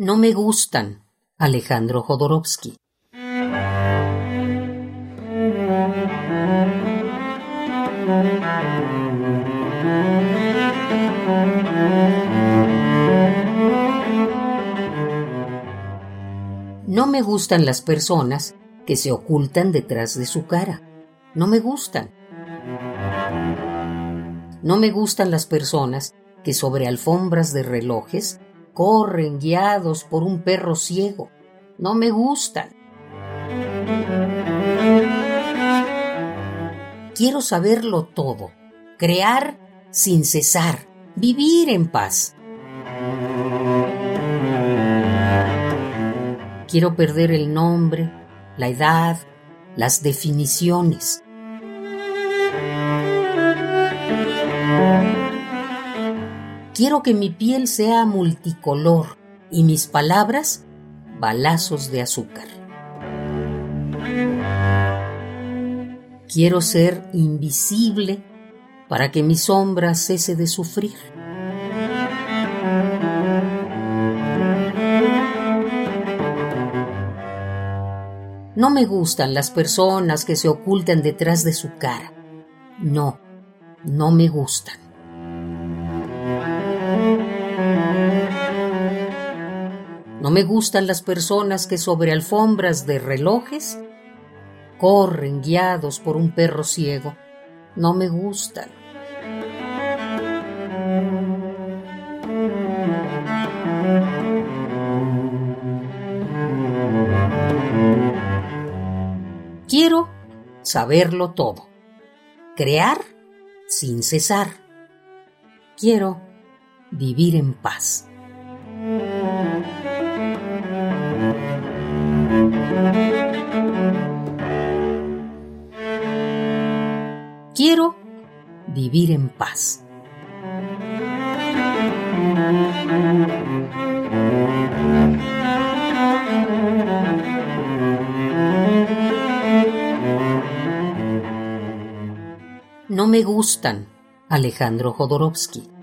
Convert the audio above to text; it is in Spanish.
No me gustan. Alejandro Jodorowsky. No me gustan las personas que se ocultan detrás de su cara. No me gustan. No me gustan las personas que sobre alfombras de relojes corren guiados por un perro ciego. No me gustan. Quiero saberlo todo, crear sin cesar, vivir en paz. Quiero perder el nombre, la edad, las definiciones. Quiero que mi piel sea multicolor y mis palabras balazos de azúcar. Quiero ser invisible para que mi sombra cese de sufrir. No me gustan las personas que se ocultan detrás de su cara. No, no me gustan. No me gustan las personas que sobre alfombras de relojes corren guiados por un perro ciego. No me gustan. Quiero saberlo todo. Crear sin cesar. Quiero vivir en paz. Quiero vivir en paz. No me gustan, Alejandro Jodorowsky.